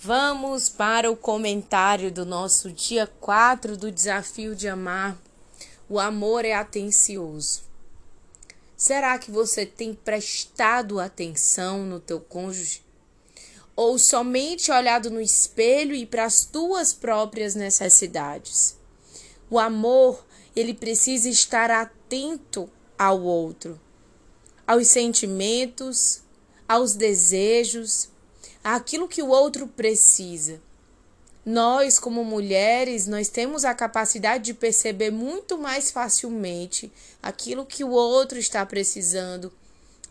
Vamos para o comentário do nosso dia 4 do desafio de amar. O amor é atencioso. Será que você tem prestado atenção no teu cônjuge? Ou somente olhado no espelho e para as tuas próprias necessidades? O amor, ele precisa estar atento ao outro, aos sentimentos, aos desejos, aquilo que o outro precisa. Nós, como mulheres, nós temos a capacidade de perceber muito mais facilmente aquilo que o outro está precisando.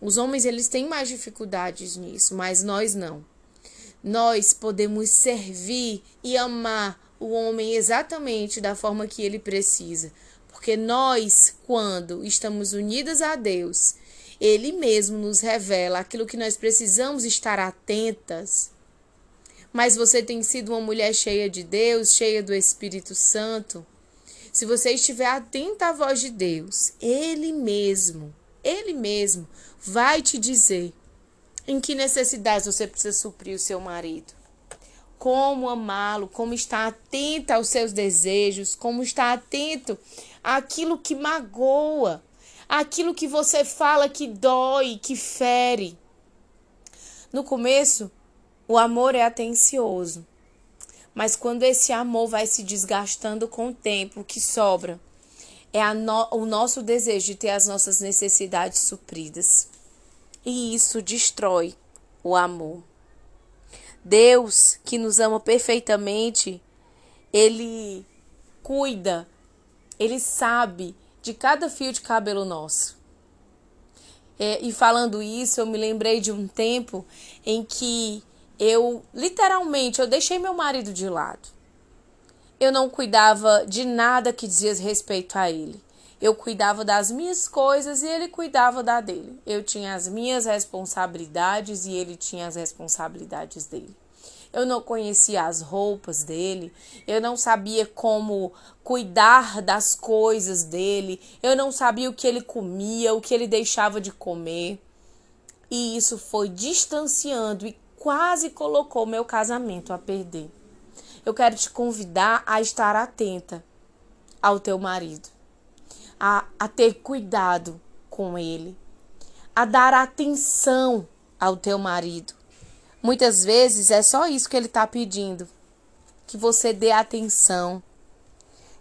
Os homens, eles têm mais dificuldades nisso, mas nós não. Nós podemos servir e amar o homem exatamente da forma que ele precisa. Porque nós, quando estamos unidas a Deus ele mesmo nos revela aquilo que nós precisamos estar atentas. Mas você tem sido uma mulher cheia de Deus, cheia do Espírito Santo. Se você estiver atenta à voz de Deus, Ele mesmo, Ele mesmo vai te dizer em que necessidades você precisa suprir o seu marido. Como amá-lo, como estar atenta aos seus desejos, como estar atento àquilo que magoa, aquilo que você fala que dói, que fere. No começo, o amor é atencioso, mas quando esse amor vai se desgastando com o tempo, o que sobra é no, o nosso desejo de ter as nossas necessidades supridas. E isso destrói o amor. Deus, que nos ama perfeitamente, ele cuida, ele sabe de cada fio de cabelo nosso. É, e falando isso, eu me lembrei de um tempo em que eu literalmente eu deixei meu marido de lado. Eu não cuidava de nada que dizia respeito a ele. Eu cuidava das minhas coisas e ele cuidava da dele. Eu tinha as minhas responsabilidades e ele tinha as responsabilidades dele eu não conhecia as roupas dele, eu não sabia como cuidar das coisas dele, eu não sabia o que ele comia, o que ele deixava de comer. E isso foi distanciando e quase colocou meu casamento a perder. Eu quero te convidar a estar atenta ao teu marido, a, a ter cuidado com ele, a dar atenção ao teu marido Muitas vezes é só isso que ele está pedindo. Que você dê atenção.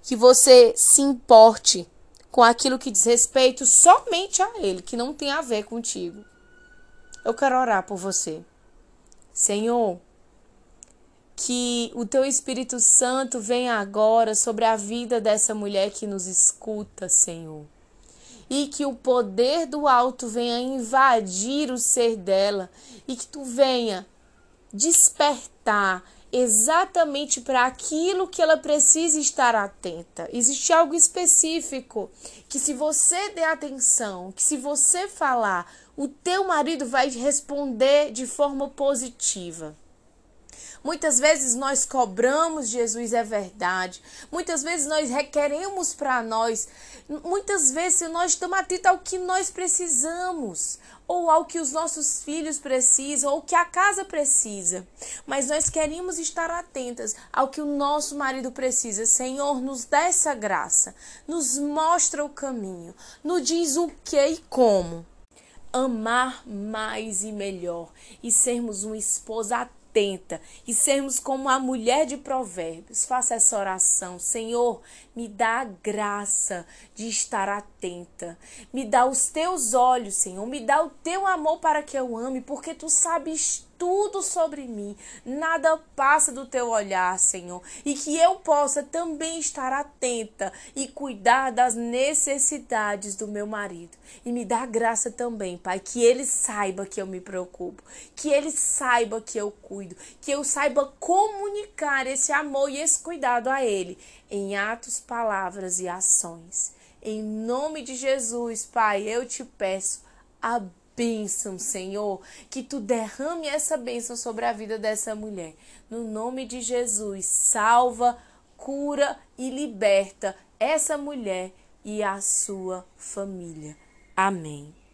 Que você se importe com aquilo que diz respeito somente a ele, que não tem a ver contigo. Eu quero orar por você. Senhor, que o teu Espírito Santo venha agora sobre a vida dessa mulher que nos escuta, Senhor. E que o poder do alto venha invadir o ser dela e que tu venha despertar exatamente para aquilo que ela precisa estar atenta. Existe algo específico que se você der atenção, que se você falar, o teu marido vai responder de forma positiva. Muitas vezes nós cobramos Jesus é verdade. Muitas vezes nós requeremos para nós. Muitas vezes nós estamos atentos ao que nós precisamos, ou ao que os nossos filhos precisam, ou que a casa precisa. Mas nós queremos estar atentas ao que o nosso marido precisa. Senhor, nos dá essa graça. Nos mostra o caminho. Nos diz o que e como amar mais e melhor e sermos uma esposa atenta atenta e sermos como a mulher de Provérbios. Faça essa oração. Senhor, me dá a graça de estar atenta. Me dá os teus olhos, Senhor. Me dá o teu amor para que eu ame, porque tu sabes tudo sobre mim, nada passa do teu olhar, Senhor, e que eu possa também estar atenta e cuidar das necessidades do meu marido. E me dá graça também, Pai, que ele saiba que eu me preocupo, que ele saiba que eu cuido, que eu saiba comunicar esse amor e esse cuidado a ele em atos, palavras e ações. Em nome de Jesus, Pai, eu te peço, abençoe bênção, Senhor, que tu derrame essa bênção sobre a vida dessa mulher. No nome de Jesus, salva, cura e liberta essa mulher e a sua família. Amém.